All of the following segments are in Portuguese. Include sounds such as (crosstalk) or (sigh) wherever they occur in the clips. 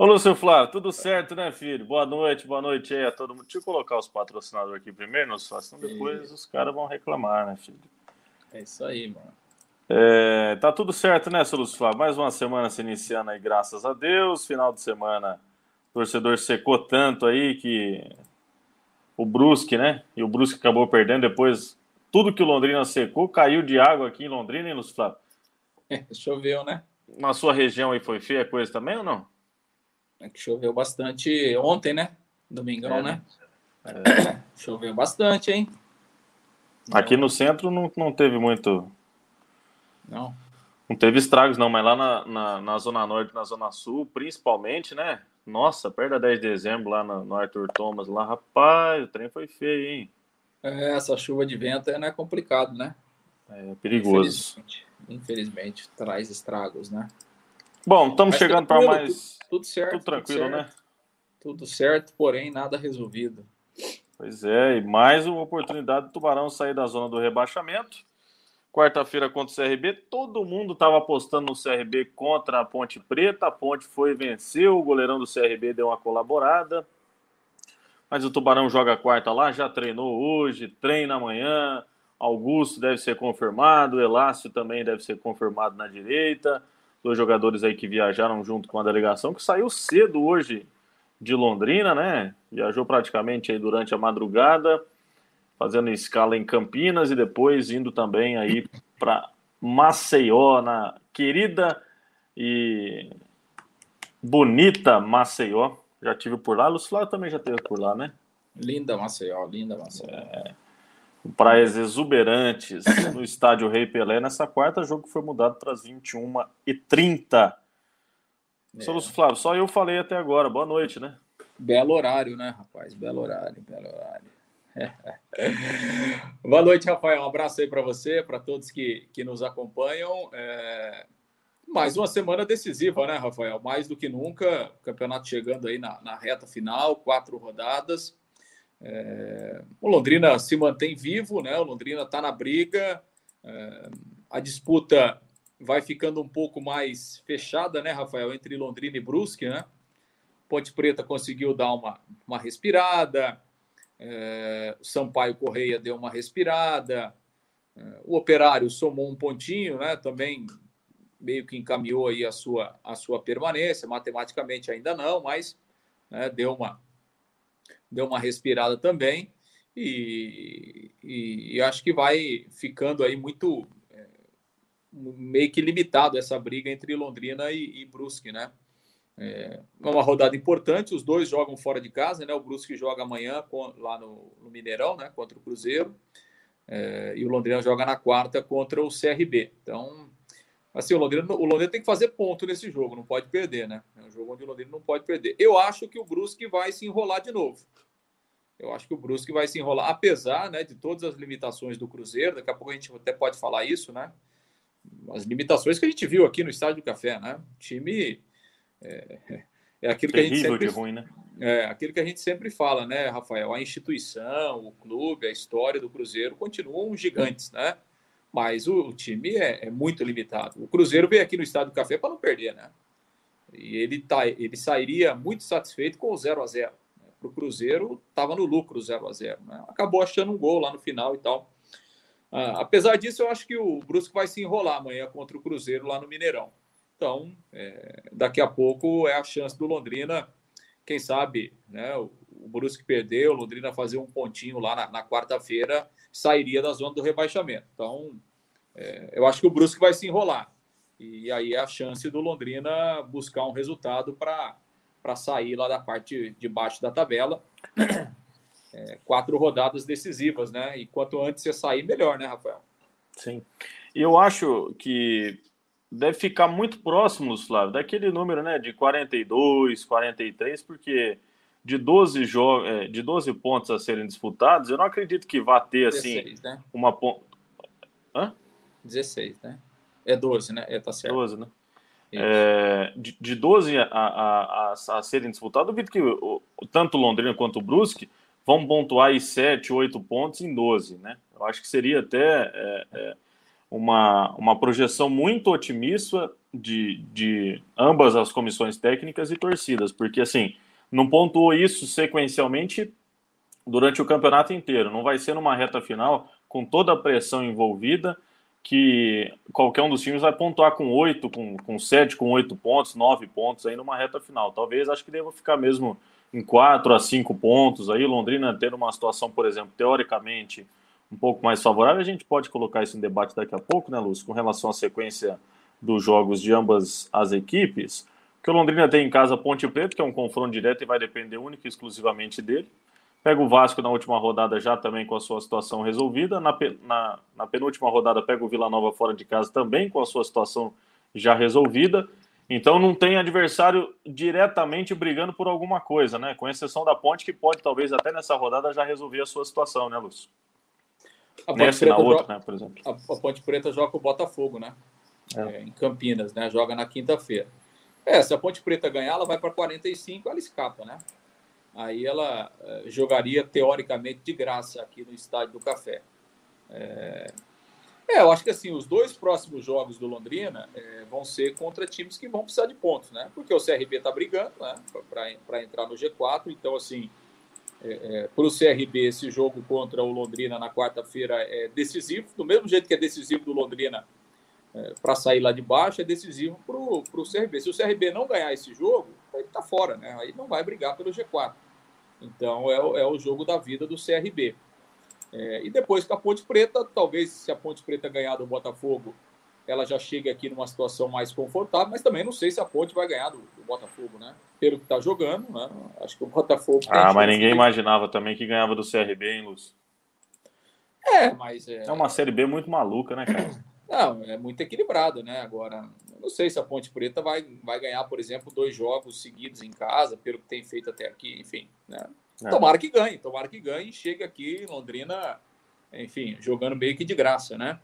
Ô, Lúcio Flávio, tudo certo, né, filho? Boa noite, boa noite aí a todo mundo. Deixa eu colocar os patrocinadores aqui primeiro, Lúcio senão depois os caras vão reclamar, né, filho? É isso aí, mano. É, tá tudo certo, né, Lúcio Flávio? Mais uma semana se iniciando aí, graças a Deus. Final de semana, o torcedor secou tanto aí que o Brusque, né? E o Brusque acabou perdendo depois. Tudo que o Londrina secou caiu de água aqui em Londrina, hein, Lúcio Flávio? É, (laughs) choveu, né? Na sua região aí foi feia a coisa também ou não? É que choveu bastante ontem, né? Domingão, é, né? É. (coughs) Choveu bastante, hein? Aqui no centro não, não teve muito. Não. Não teve estragos, não, mas lá na, na, na Zona Norte, na Zona Sul, principalmente, né? Nossa, perto da 10 de dezembro, lá no, no Arthur Thomas, lá, rapaz, o trem foi feio, hein? É, essa chuva de vento é, é complicado, né? É perigoso. Infelizmente, infelizmente traz estragos, né? Bom, estamos chegando para mais. Tudo, tudo, certo. Tudo tranquilo, tudo certo, né? Tudo certo, porém nada resolvido. Pois é, e mais uma oportunidade do Tubarão sair da zona do rebaixamento. Quarta-feira contra o CRB, todo mundo estava apostando no CRB contra a Ponte Preta. A Ponte foi e venceu, o goleirão do CRB deu uma colaborada. Mas o Tubarão joga quarta lá, já treinou hoje, treina amanhã. Augusto deve ser confirmado, Elácio também deve ser confirmado na direita dois jogadores aí que viajaram junto com a delegação, que saiu cedo hoje de Londrina, né? Viajou praticamente aí durante a madrugada, fazendo escala em Campinas e depois indo também aí para Maceió, na querida e bonita Maceió. Já tive por lá, Lucilá também já teve por lá, né? Linda Maceió, linda Maceió. É praias exuberantes no estádio Rei Pelé. Nessa quarta, o jogo foi mudado para as 21h30. É. Soluço Flávio, só eu falei até agora. Boa noite, né? Belo horário, né, rapaz? Belo horário, belo horário. (laughs) Boa noite, Rafael. Um abraço aí para você, para todos que, que nos acompanham. É... Mais uma semana decisiva, né, Rafael? Mais do que nunca, o campeonato chegando aí na, na reta final, quatro rodadas. É, o Londrina se mantém vivo, né? O Londrina está na briga. É, a disputa vai ficando um pouco mais fechada, né, Rafael, entre Londrina e Brusque, né? Ponte Preta conseguiu dar uma, uma respirada. É, Sampaio Correia deu uma respirada. É, o Operário somou um pontinho, né? Também meio que encaminhou aí a sua, a sua permanência. Matematicamente ainda não, mas né, deu uma deu uma respirada também. E, e, e acho que vai ficando aí muito é, meio que limitado essa briga entre Londrina e, e Brusque, né? É uma rodada importante, os dois jogam fora de casa, né? O Brusque joga amanhã com, lá no, no, Mineirão, né? Contra o Cruzeiro. É, e o Londrina joga na quarta contra o CRB. Então, assim, o Londrina, o Londrina tem que fazer ponto nesse jogo, não pode perder, né? É um jogo onde o Londrina não pode perder. Eu acho que o Brusque vai se enrolar de novo. Eu acho que o Brusque vai se enrolar, apesar né, de todas as limitações do Cruzeiro. Daqui a pouco a gente até pode falar isso, né? As limitações que a gente viu aqui no Estádio do Café, né? O time é, é aquilo que a gente sempre ruim, né? é aquilo que a gente sempre fala, né, Rafael? A instituição, o clube, a história do Cruzeiro continuam gigantes, né? Mas o, o time é, é, muito limitado. O Cruzeiro veio aqui no Estádio do Café para não perder, né? E ele tá, ele sairia muito satisfeito com o 0 a 0 para o Cruzeiro, estava no lucro 0 a 0 né? Acabou achando um gol lá no final e tal. Ah, apesar disso, eu acho que o Brusque vai se enrolar amanhã contra o Cruzeiro lá no Mineirão. Então, é, daqui a pouco é a chance do Londrina, quem sabe, né? O, o Brusque perdeu, o Londrina fazer um pontinho lá na, na quarta-feira, sairia da zona do rebaixamento. Então, é, eu acho que o Brusque vai se enrolar. E aí é a chance do Londrina buscar um resultado para sair lá da parte de baixo da tabela. (clears throat) É, quatro rodadas decisivas, né? E quanto antes você sair, melhor, né, Rafael? Sim. Eu acho que deve ficar muito próximo, Flávio, daquele número, né, de 42, 43, porque de 12 jogos, é, de 12 pontos a serem disputados, eu não acredito que vá ter assim 16, né? uma ponta. Hã? 16, né? É 12, né? É, tá certo. 12, né? É, de, de 12 a, a, a, a serem disputados, duvido que o, tanto Londrina quanto o Brusque vão pontuar aí 7, 8 pontos em 12, né? Eu acho que seria até é, é, uma, uma projeção muito otimista, de, de ambas as comissões técnicas e torcidas, porque assim, não pontuou isso sequencialmente durante o campeonato inteiro, não vai ser numa reta final com toda a pressão envolvida que qualquer um dos times vai pontuar com oito, com, com sete, com oito pontos, nove pontos aí numa reta final. Talvez acho que deva ficar mesmo em quatro a cinco pontos aí. Londrina tendo uma situação, por exemplo, teoricamente um pouco mais favorável, a gente pode colocar isso em debate daqui a pouco, né, Lúcio, com relação à sequência dos jogos de ambas as equipes. Que o Londrina tem em casa Ponte Preta, que é um confronto direto e vai depender única e exclusivamente dele. Pega o Vasco na última rodada já também com a sua situação resolvida. Na, na, na, penúltima rodada pega o Vila Nova fora de casa também com a sua situação já resolvida. Então não tem adversário diretamente brigando por alguma coisa, né? Com exceção da Ponte, que pode talvez até nessa rodada já resolver a sua situação, né, Lúcio? A Ponte Nessa, Preta na outra, joga, né, por exemplo. A, a, Ponte Preta joga com o Botafogo, né? É. É, em Campinas, né? Joga na quinta-feira. É, se a Ponte Preta ganhar, ela vai para 45, ela escapa, né? aí ela eh, jogaria teoricamente de graça aqui no Estádio do Café. É, é eu acho que assim, os dois próximos jogos do Londrina é, vão ser contra times que vão precisar de pontos, né? Porque o CRB está brigando né? para entrar no G4, então assim, é, é, para o CRB esse jogo contra o Londrina na quarta-feira é decisivo, do mesmo jeito que é decisivo do Londrina é, para sair lá de baixo, é decisivo para o CRB. Se o CRB não ganhar esse jogo, ele está fora, né? Aí não vai brigar pelo G4. Então é, o, é o jogo da vida do CRB. É, e depois com a Ponte Preta, talvez se a Ponte Preta ganhar do Botafogo, ela já chegue aqui numa situação mais confortável, mas também não sei se a Ponte vai ganhar do, do Botafogo, né? Pelo que está jogando, né? Acho que o Botafogo. Ah, mas ninguém de... imaginava também que ganhava do CRB, hein, Lúcio? É, mas. É... é uma Série B muito maluca, né, cara? Não, é muito equilibrado, né? Agora, não sei se a Ponte Preta vai, vai ganhar, por exemplo, dois jogos seguidos em casa, pelo que tem feito até aqui, enfim. Né? É. Tomara que ganhe, tomara que ganhe e chegue aqui em Londrina, enfim, jogando meio que de graça, né?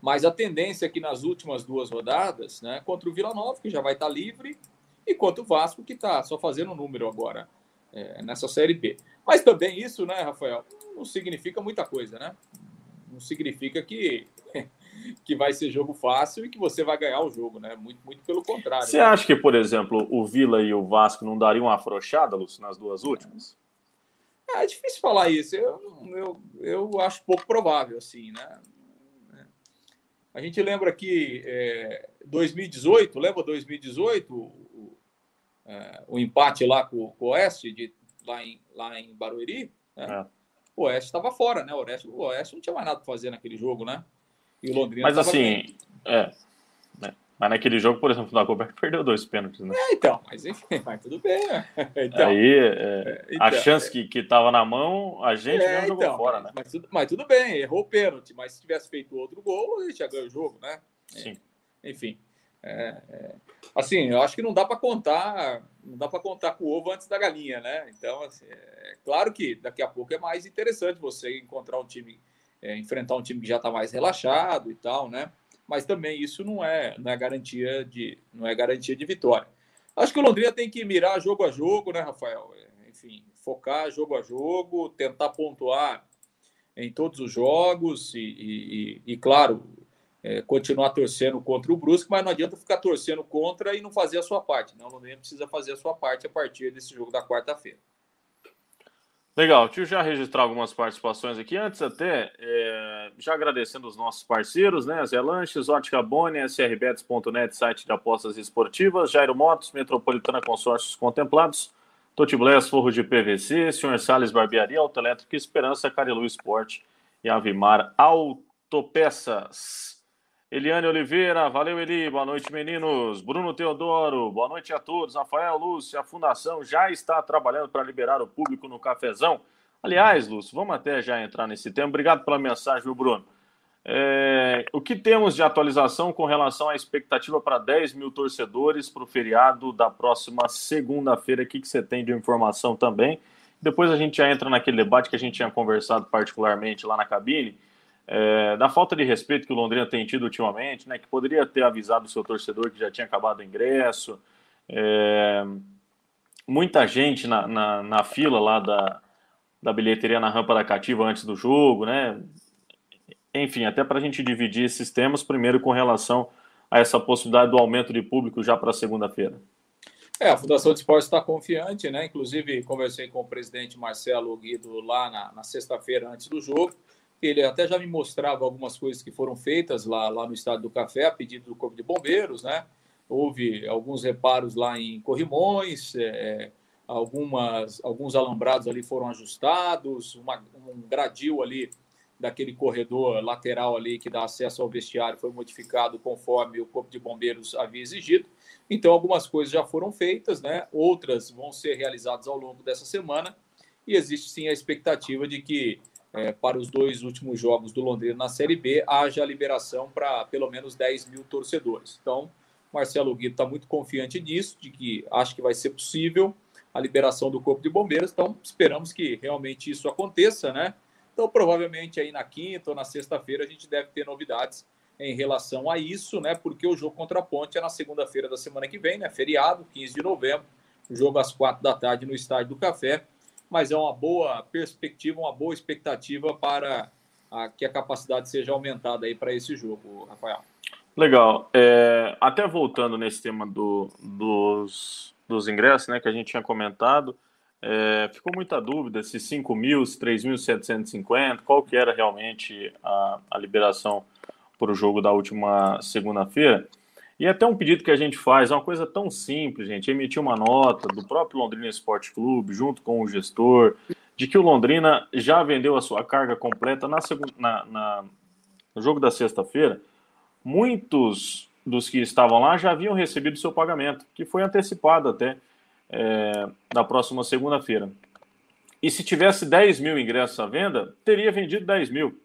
Mas a tendência aqui nas últimas duas rodadas, né, contra o Vila Nova, que já vai estar livre, e contra o Vasco, que está só fazendo número agora é, nessa Série B. Mas também isso, né, Rafael, não significa muita coisa, né? Não significa que que vai ser jogo fácil e que você vai ganhar o jogo, né? Muito, muito pelo contrário. Você né? acha que, por exemplo, o Vila e o Vasco não dariam uma afrouxada, Lúcio, nas duas últimas? É, é difícil falar isso. Eu, eu, eu acho pouco provável, assim, né? A gente lembra que é, 2018, lembra 2018, o, é, o empate lá com, com o Oeste, de, lá, em, lá em Barueri? Né? É. O Oeste estava fora, né? O Oeste, o Oeste não tinha mais nada para fazer naquele jogo, né? E o Londrina Mas assim, é, né? Mas naquele jogo, por exemplo, o Dagoberto perdeu dois pênaltis, né? É, então, mas enfim, mas tudo bem. Né? (laughs) Então, Aí, é, então, a chance que, que tava na mão, a gente é, mesmo jogou então, fora, né? Mas tudo, mas tudo bem, errou o pênalti, mas se tivesse feito outro gol, ele já ganhou o jogo, né? Sim. enfim. É, é, assim, eu acho que não dá para contar, não dá para contar com o ovo antes da galinha, né? Então, assim, é claro que daqui a pouco é mais interessante você encontrar um time é, enfrentar um time que já está mais relaxado e tal, né? Mas também isso não é, não é garantia de não é garantia de vitória. Acho que o Londrina tem que mirar jogo a jogo, né, Rafael? É, enfim, focar jogo a jogo, tentar pontuar em todos os jogos e, e, e, e claro, é, continuar torcendo contra o Brusque, mas não adianta ficar torcendo contra e não fazer a sua parte. Não, o Londrina precisa fazer a sua parte a partir desse jogo da quarta-feira. Legal, eu já registrar algumas participações aqui. Antes até, é, já agradecendo os nossos parceiros, né? Zé Lanches, Ótica Boni, SRBets.net, site de apostas esportivas, Jairo Motos, Metropolitana Consórcios Contemplados, Totiblés, Forro de PVC, Senhor Sales Barbearia, Autoelétrica Esperança, Carilu Esporte e Avimar Autopeças. Eliane Oliveira, valeu Eli, boa noite meninos. Bruno Teodoro, boa noite a todos. Rafael Lúcio, a Fundação já está trabalhando para liberar o público no cafezão. Aliás, Lúcio, vamos até já entrar nesse tema. Obrigado pela mensagem, Bruno? É, o que temos de atualização com relação à expectativa para 10 mil torcedores para o feriado da próxima segunda-feira? O que, que você tem de informação também? Depois a gente já entra naquele debate que a gente tinha conversado particularmente lá na cabine é, da falta de respeito que o Londrina tem tido ultimamente, né, que poderia ter avisado o seu torcedor que já tinha acabado o ingresso. É, muita gente na, na, na, fila lá da, da bilheteria na rampa da cativa antes do jogo, né? Enfim, até para a gente dividir esses temas, primeiro com relação a essa possibilidade do aumento de público já para segunda-feira? É, a Fundação de Esportes está confiante, né? Inclusive, conversei com o presidente Marcelo Guido lá na, na sexta-feira antes do jogo. Ele até já me mostrava algumas coisas que foram feitas lá, lá no Estádio do Café, a pedido do Corpo de Bombeiros, né? Houve alguns reparos lá em corrimões, é, algumas, alguns alambrados ali foram ajustados, uma, um gradil ali daquele corredor lateral ali que dá acesso ao vestiário foi modificado conforme o Corpo de Bombeiros havia exigido. Então, algumas coisas já foram feitas, né? outras vão ser realizadas ao longo dessa semana, e existe sim a expectativa de que é, para os dois últimos jogos do Londrina na Série B haja liberação para pelo menos 10 mil torcedores. Então, Marcelo Guido está muito confiante nisso, de que acho que vai ser possível a liberação do Corpo de Bombeiros, então esperamos que realmente isso aconteça, né? Então, provavelmente aí na quinta ou na sexta-feira a gente deve ter novidades em relação a isso, né? Porque o jogo contra a Ponte é na segunda-feira da semana que vem, né? Feriado, 15 de novembro, jogo às quatro da tarde no Estádio do Café. Mas é uma boa perspectiva, uma boa expectativa para a, que a capacidade seja aumentada aí para esse jogo, Rafael. Legal. É, até voltando nesse tema do, dos, dos ingressos, né, que a gente tinha comentado, é, ficou muita dúvida se 5 mil, se 3.750, qual que era realmente a, a liberação para o jogo da última segunda-feira. E até um pedido que a gente faz, é uma coisa tão simples, gente, emitir uma nota do próprio Londrina Esporte Clube, junto com o gestor, de que o Londrina já vendeu a sua carga completa na, na, na no jogo da sexta-feira. Muitos dos que estavam lá já haviam recebido seu pagamento, que foi antecipado até é, na próxima segunda-feira. E se tivesse 10 mil ingressos à venda, teria vendido 10 mil.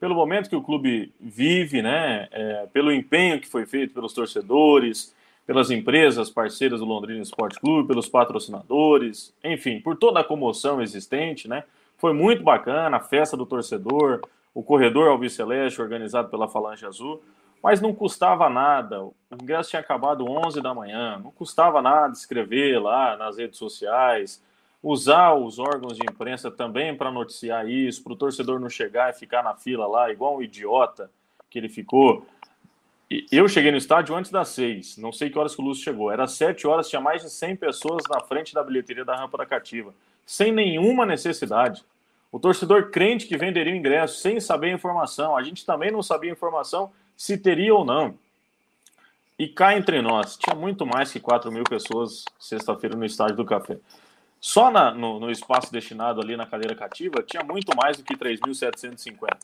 Pelo momento que o clube vive, né, é, pelo empenho que foi feito pelos torcedores, pelas empresas parceiras do Londrina Esporte Clube, pelos patrocinadores, enfim, por toda a comoção existente, né? Foi muito bacana a festa do torcedor, o corredor Alviceleste organizado pela Falange Azul mas não custava nada. O ingresso tinha acabado 11 da manhã, não custava nada escrever lá nas redes sociais, usar os órgãos de imprensa também para noticiar isso, para o torcedor não chegar e ficar na fila lá, igual um idiota que ele ficou. Eu cheguei no estádio antes das seis, não sei que horas que o Lúcio chegou. Era sete horas, tinha mais de 100 pessoas na frente da bilheteria da rampa da cativa, sem nenhuma necessidade. O torcedor crente que venderia o ingresso sem saber a informação. A gente também não sabia a informação se teria ou não. E cá entre nós, tinha muito mais que 4 mil pessoas sexta-feira no estádio do Café. Só na, no, no, espaço destinado ali na cadeira cativa, tinha muito mais do que 3.750.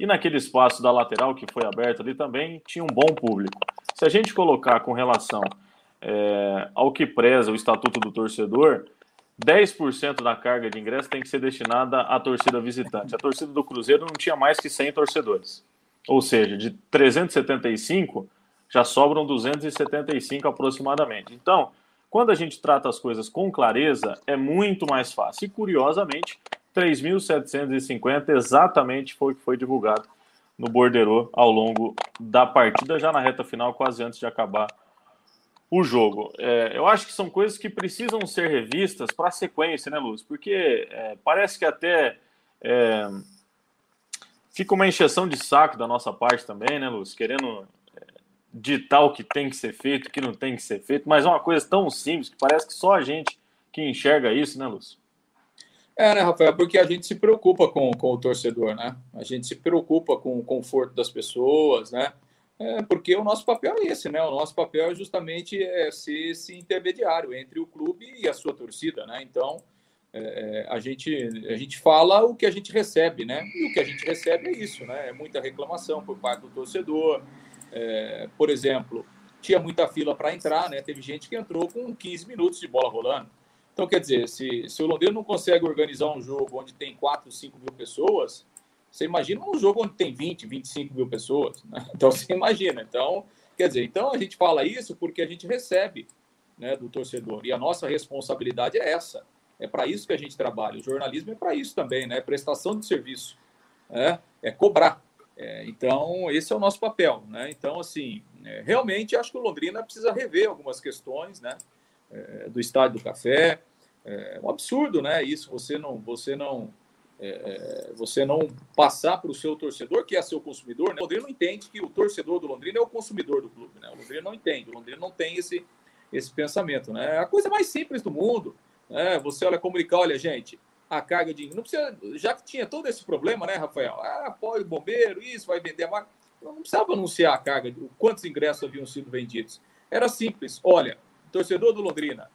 E naquele espaço da lateral que foi aberto ali também, tinha um bom público. Se a gente colocar com relação é, ao que preza o Estatuto do Torcedor, 10% da carga de ingresso tem que ser destinada à torcida visitante. A torcida do Cruzeiro não tinha mais que 100 torcedores. Ou seja, de 375 já sobram 275 aproximadamente. Então, quando a gente trata as coisas com clareza, é muito mais fácil. E curiosamente, 3.750 exatamente foi o que foi divulgado no Bordeiro ao longo da partida, já na reta final, quase antes de acabar o jogo. É, eu acho que são coisas que precisam ser revistas para a sequência, né, Luz? Porque é, parece que até é, fica uma encheção de saco da nossa parte também, né, Lúcio? Querendo ditar o que tem que ser feito, o que não tem que ser feito, mas é uma coisa tão simples que parece que só a gente que enxerga isso, né, Lúcio? É, né, Rafael? Porque a gente se preocupa com, com o torcedor, né? A gente se preocupa com o conforto das pessoas, né? É, porque o nosso papel é esse, né? O nosso papel é justamente é, ser esse intermediário entre o clube e a sua torcida, né? Então, é, a, gente, a gente fala o que a gente recebe, né? E o que a gente recebe é isso, né? É muita reclamação por parte do torcedor. É, por exemplo, tinha muita fila para entrar, né? Teve gente que entrou com 15 minutos de bola rolando. Então, quer dizer, se, se o Londrina não consegue organizar um jogo onde tem 4, 5 mil pessoas, você imagina um jogo onde tem 20, 25 mil pessoas. Né? (laughs) Então, você imagina. Então, quer dizer, então a gente fala isso porque a gente recebe né, do torcedor. E a nossa responsabilidade é essa é para isso que a gente trabalha. O jornalismo é para isso também, né? Prestação de serviço, é, é cobrar. É, então, esse é o nosso papel, né? Então, assim, é, realmente acho que o Londrina precisa rever algumas questões, né? É, do estádio do café. É um absurdo, né? Isso, você não, você não é, é você não passar para o seu torcedor, que é seu consumidor. Né? O Londrina não entende que o torcedor do Londrina é o consumidor do clube. Né? O Londrina não entende, o Londrina não tem esse, esse pensamento. Né? É a coisa mais simples do mundo. Né? Você olha comunicar, olha, gente, a carga de. Não precisa, já que tinha todo esse problema, né, Rafael? Ah, apoio bombeiro, isso, vai vender a marca. Não precisava anunciar a carga, quantos ingressos haviam sido vendidos. Era simples. Olha, torcedor do Londrina,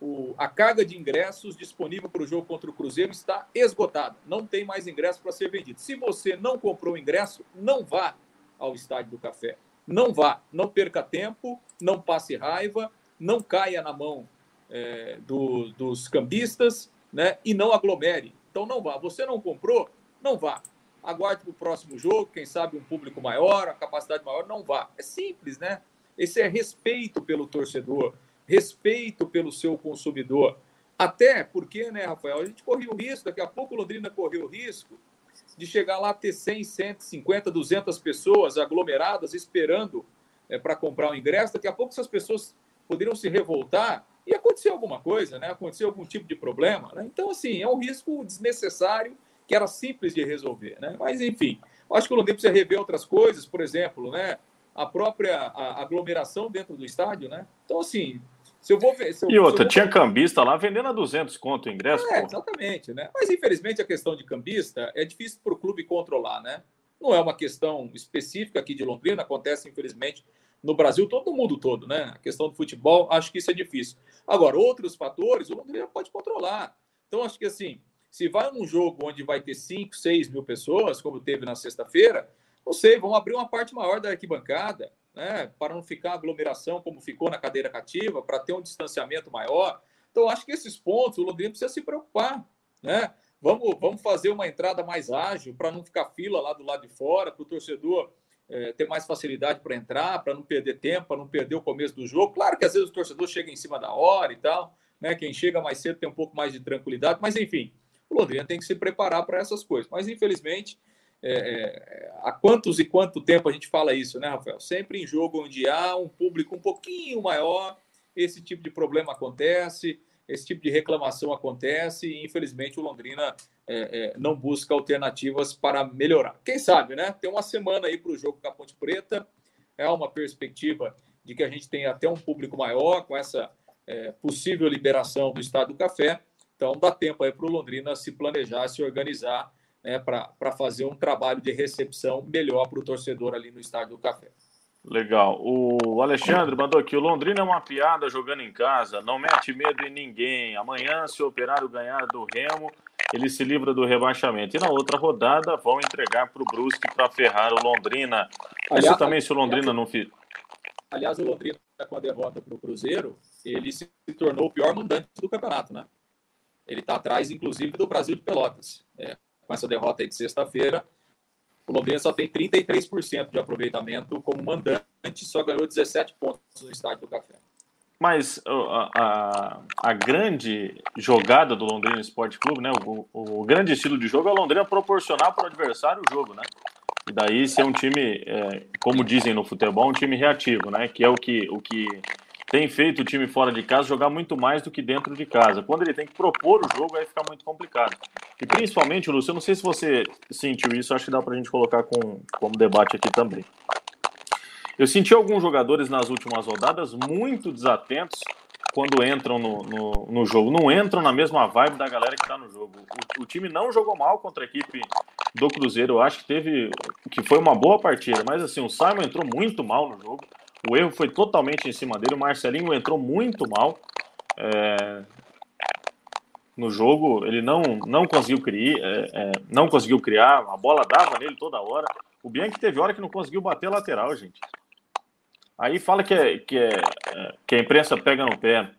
o, a carga de ingressos disponível para o jogo contra o Cruzeiro está esgotada. Não tem mais ingresso para ser vendido. Se você não comprou o ingresso, não vá ao Estádio do Café. Não vá. Não perca tempo, não passe raiva, não caia na mão é, do, dos cambistas né, e não aglomere. Então não vá. Você não comprou, não vá. Aguarde para o próximo jogo, quem sabe um público maior, a capacidade maior, não vá. É simples, né? Esse é respeito pelo torcedor respeito pelo seu consumidor. Até porque, né, Rafael, a gente corria o risco, daqui a pouco Londrina correu o risco de chegar lá ter 100, 150, 200 pessoas aglomeradas esperando é, para comprar o ingresso. Daqui a pouco essas pessoas poderiam se revoltar e acontecer alguma coisa, né? acontecer algum tipo de problema. Né? Então, assim, é um risco desnecessário que era simples de resolver. Né? Mas, enfim, acho que o Londrina precisa rever outras coisas, por exemplo, né? a própria a aglomeração dentro do estádio. Né? Então, assim, se eu vou ver. Eu, e outra, tinha cambista lá vendendo a 200 conto o ingresso. É, exatamente, né? Mas infelizmente a questão de cambista é difícil para o clube controlar, né? Não é uma questão específica aqui de Londrina, acontece infelizmente no Brasil, todo mundo todo, né? A questão do futebol, acho que isso é difícil. Agora, outros fatores, o Londrina pode controlar. Então, acho que assim, se vai num jogo onde vai ter 5, 6 mil pessoas, como teve na sexta-feira, não sei, vamos abrir uma parte maior da arquibancada né, para não ficar aglomeração como ficou na cadeira cativa, para ter um distanciamento maior. Então, acho que esses pontos o Londrina precisa se preocupar. Né? Vamos, vamos fazer uma entrada mais ágil para não ficar fila lá do lado de fora, para o torcedor é, ter mais facilidade para entrar, para não perder tempo, para não perder o começo do jogo. Claro que às vezes o torcedor chega em cima da hora e tal, né? Quem chega mais cedo tem um pouco mais de tranquilidade, mas enfim, o Londrina tem que se preparar para essas coisas. Mas infelizmente é, é, há quantos e quanto tempo a gente fala isso, né, Rafael? Sempre em jogo onde há um público um pouquinho maior, esse tipo de problema acontece, esse tipo de reclamação acontece e, infelizmente, o Londrina é, é, não busca alternativas para melhorar. Quem sabe, né? Tem uma semana aí para o jogo com a Ponte Preta, é uma perspectiva de que a gente tenha até um público maior com essa é, possível liberação do Estado do Café. Então, dá tempo aí para o Londrina se planejar, se organizar né, para fazer um trabalho de recepção melhor para o torcedor ali no Estádio do Café. Legal. O Alexandre mandou aqui: o Londrina é uma piada jogando em casa, não mete medo em ninguém. Amanhã, se o operário ganhar do Remo, ele se livra do rebaixamento. E na outra rodada, vão entregar para o Brusque para ferrar o Londrina. Aliás, Isso também, se o Londrina aliás, não fizer. Aliás, o Londrina, com a derrota para o Cruzeiro, ele se tornou o pior mandante do campeonato, né? Ele está atrás, inclusive, do Brasil de Pelotas. É, com essa derrota aí de sexta-feira, o Londrina só tem 33% de aproveitamento como mandante, só ganhou 17 pontos no estádio do Café. Mas a, a, a, grande jogada do Londrina Esporte Clube, né? O, o, grande estilo de jogo é o Londrina proporcionar para o adversário o jogo, né? E daí ser um time, é, como dizem no futebol, um time reativo, né? Que é o que, o que tem feito o time fora de casa jogar muito mais do que dentro de casa. Quando ele tem que propor o jogo, aí fica muito complicado. E principalmente, Lúcio, eu não sei se você sentiu isso, acho que dá para a gente colocar com, como debate aqui também. Eu senti alguns jogadores nas últimas rodadas muito desatentos quando entram no, no, no, jogo. Não entram na mesma vibe da galera que está no jogo. O, o, time não jogou mal contra a equipe do Cruzeiro. Eu acho que teve. que foi uma boa partida. Mas assim, o Simon entrou muito mal no jogo. O erro foi totalmente em cima dele. O Marcelinho entrou muito mal é, no jogo. Ele não, não conseguiu criar, é, é, não conseguiu criar. A bola dava nele toda hora. O Bianchi teve hora que não conseguiu bater lateral, gente. Aí fala que, é, que, é, é, que a imprensa pega no pé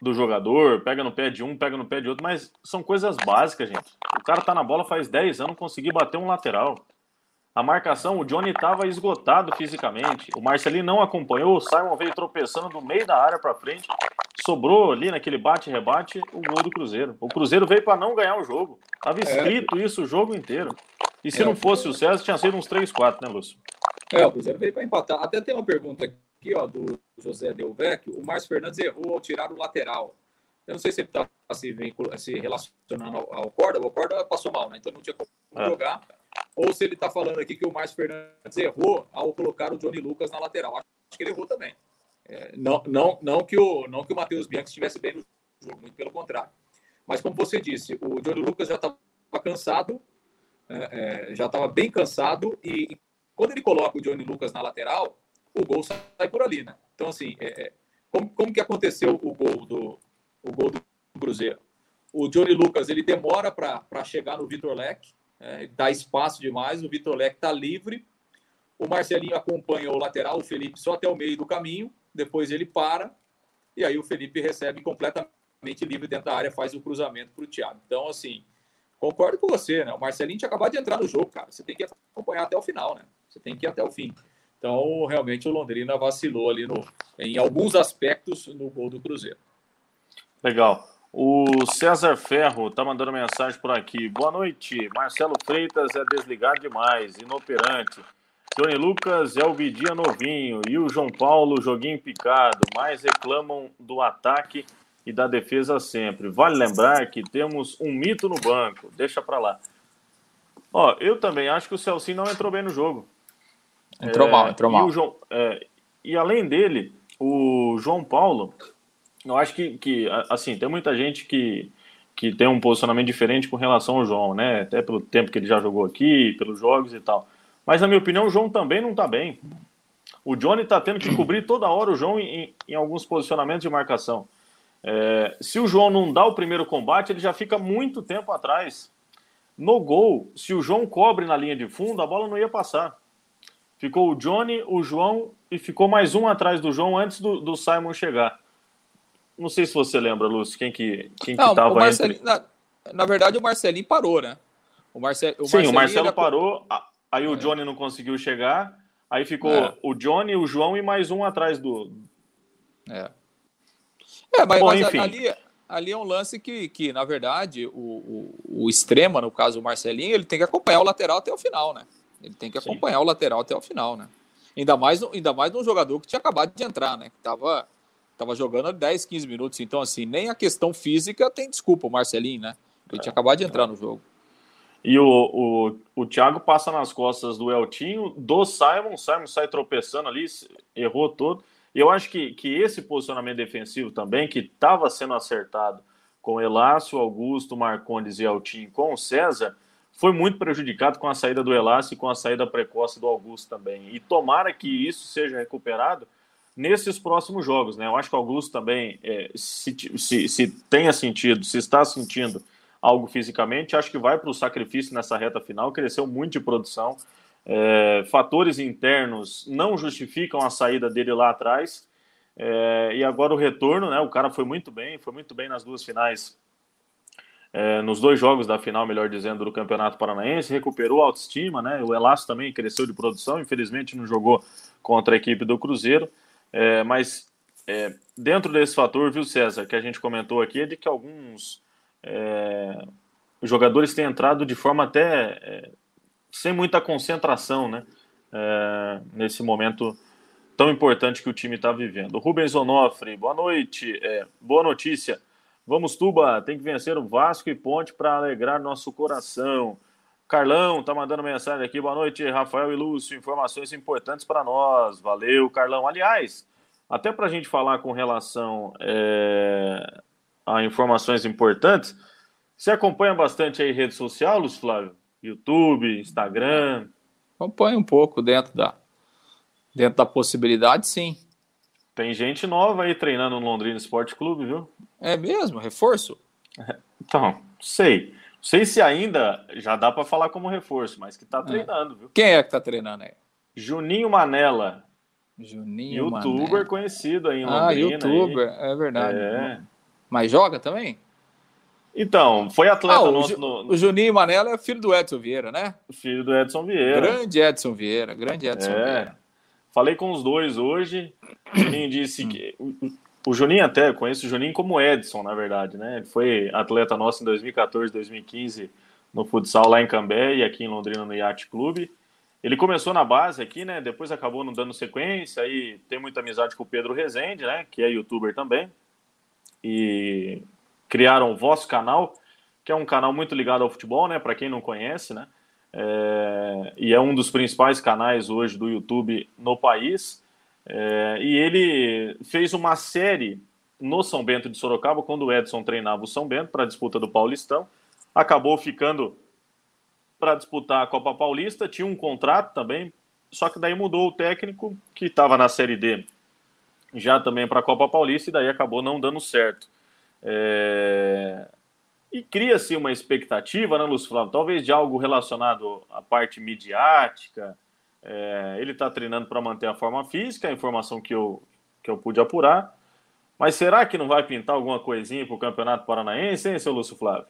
do jogador, pega no pé de um, pega no pé de outro, mas são coisas básicas, gente. O cara tá na bola faz 10 anos, não conseguiu bater um lateral. A marcação, o Johnny estava esgotado fisicamente. O Marcelinho não acompanhou. O Simon veio tropeçando do meio da área para frente. Sobrou ali naquele bate-rebate o gol do Cruzeiro. O Cruzeiro veio para não ganhar o jogo. Estava é. escrito é. isso o jogo inteiro. E se é, não fosse o César, tinha sido uns 3, 4, né, Lúcio? É, o Cruzeiro veio para empatar. Até tem uma pergunta aqui, ó, do José Delvecchio. O Márcio Fernandes errou ao tirar o lateral. Eu não sei se ele está se, se relacionando ao, ao Corda, o Corda passou mal, né? Então não tinha como é. jogar. Ou se ele está falando aqui que o Márcio Fernandes errou ao colocar o Johnny Lucas na lateral. Acho que ele errou também. É, não, não, não que o, não que o Matheus Bianchi estivesse bem no jogo, muito pelo contrário. Mas como você disse, o Johnny Lucas já estava cansado, é, é, já estava bem cansado e, e, quando ele coloca o Johnny Lucas na lateral, o gol sai por ali, né? Então assim, é, é como, como que aconteceu o gol do o gol do Cruzeiro? O Johnny Lucas ele demora para chegar no Vitor Leque, é, dá espaço demais, o Vitor Leque está livre, o Marcelinho acompanha o lateral, o Felipe só até o meio do caminho, depois ele para, e aí o Felipe recebe completamente livre dentro da área, faz o cruzamento para o Thiago. Então, assim, concordo com você, né? O Marcelinho tinha acabado de entrar no jogo, cara. Você tem que acompanhar até o final, né? Você tem que ir até o fim. Então, realmente, o Londrina vacilou ali no, em alguns aspectos no gol do Cruzeiro. Legal. O César Ferro tá mandando mensagem por aqui. Boa noite. Marcelo Freitas é desligado demais, inoperante. Tony Lucas é o Bidia novinho e o João Paulo joguinho picado, mais reclamam do ataque e da defesa sempre. Vale lembrar que temos um mito no banco, deixa para lá. Ó, eu também acho que o Celcinho não entrou bem no jogo. Entrou é, mal, entrou mal. João, é, e além dele, o João Paulo, eu acho que, que assim, tem muita gente que, que tem um posicionamento diferente com relação ao João, né? Até pelo tempo que ele já jogou aqui, pelos jogos e tal. Mas, na minha opinião, o João também não está bem. O Johnny está tendo que cobrir toda hora o João em, em alguns posicionamentos de marcação. É, se o João não dá o primeiro combate, ele já fica muito tempo atrás. No gol, se o João cobre na linha de fundo, a bola não ia passar. Ficou o Johnny, o João e ficou mais um atrás do João antes do, do Simon chegar. Não sei se você lembra, Lúcio, quem que quem não, que tava entre... na, na, verdade, o Marcelinho parou, né? O, Marce... o Sim, o Marcelo parou. Aí o é. Johnny não conseguiu chegar. Aí ficou é. o Johnny, o João e mais um atrás do. É. É, mas, Bom, mas ali, ali é um lance que, que na verdade, o, o, o, extrema, no caso o Marcelinho, ele tem que acompanhar o lateral até o final, né? Ele tem que acompanhar Sim. o lateral até o final, né? Ainda mais, ainda mais num jogador que tinha acabado de entrar, né? Que tava, tava jogando há 10, 15 minutos. Então, assim, nem a questão física tem desculpa, o Marcelinho, né? Ele tinha acabado de entrar no jogo. E o, o, o Thiago passa nas costas do Eltinho, do Simon. Simon sai tropeçando ali, errou todo. Eu acho que, que esse posicionamento defensivo também, que estava sendo acertado com Elácio, Augusto, Marcondes e Eltinho com o César, foi muito prejudicado com a saída do Elácio e com a saída precoce do Augusto também. E tomara que isso seja recuperado nesses próximos jogos. Né? Eu acho que o Augusto também, é, se, se, se tenha sentido, se está sentindo algo fisicamente. Acho que vai para o sacrifício nessa reta final, cresceu muito de produção. É, fatores internos não justificam a saída dele lá atrás. É, e agora o retorno, né? O cara foi muito bem, foi muito bem nas duas finais, é, nos dois jogos da final, melhor dizendo, do Campeonato Paranaense, recuperou a autoestima, né? O Elácio também cresceu de produção, infelizmente não jogou contra a equipe do Cruzeiro, é, mas é, dentro desse fator, viu, César, que a gente comentou aqui, é de que alguns é, jogadores têm entrado de forma até é, sem muita concentração, né? É, nesse momento tão importante que o time está vivendo. Rubens Onofre, boa noite. É, boa notícia. Vamos, Tuba, tem que vencer o Vasco e Ponte para alegrar nosso coração. Carlão tá mandando mensagem aqui. Boa noite, Rafael e Lúcio. Informações importantes para nós. Valeu, Carlão. Aliás, até para a gente falar com relação é, a informações importantes. Você acompanha bastante aí rede social, Luiz Flávio? YouTube, Instagram? Acompanha um pouco dentro da, dentro da possibilidade, sim. Tem gente nova aí treinando no Londrina Esporte Clube, viu? É mesmo? Reforço? (laughs) Então, sei. Não sei se ainda já dá para falar como reforço, mas que tá é. treinando, viu? Quem é que tá treinando aí? Juninho Manela. Juninho Youtuber Manela. conhecido aí em ah, Londrina. Ah, youtuber, aí. é verdade. É. Mas joga também? Então, foi atleta ah, nosso. No... O Juninho Manela é filho do Edson Vieira, né? Filho do Edson Vieira. Grande Edson Vieira, grande Edson é. Vieira. Falei com os dois hoje. O Juninho disse que. O Juninho até, conheço o Juninho como Edson, na verdade, né? Ele foi atleta nosso em 2014, 2015 no futsal lá em Cambé e aqui em Londrina no Yacht Clube. Ele começou na base aqui, né? Depois acabou não dando sequência. Aí tem muita amizade com o Pedro Rezende, né? Que é youtuber também. E criaram o Vosso Canal, que é um canal muito ligado ao futebol, né? Para quem não conhece, né? É, e é um dos principais canais hoje do YouTube no país. É, e ele fez uma série no São Bento de Sorocaba, quando o Edson treinava o São Bento para a disputa do Paulistão. Acabou ficando para disputar a Copa Paulista, tinha um contrato também, só que daí mudou o técnico que estava na Série D já também para a Copa Paulista e daí acabou não dando certo. É... E cria-se uma expectativa, né, Lúcio Flávio? Talvez de algo relacionado à parte midiática. É... Ele está treinando para manter a forma física, a informação que eu, que eu pude apurar. Mas será que não vai pintar alguma coisinha para o Campeonato Paranaense, hein, seu Lúcio Flávio?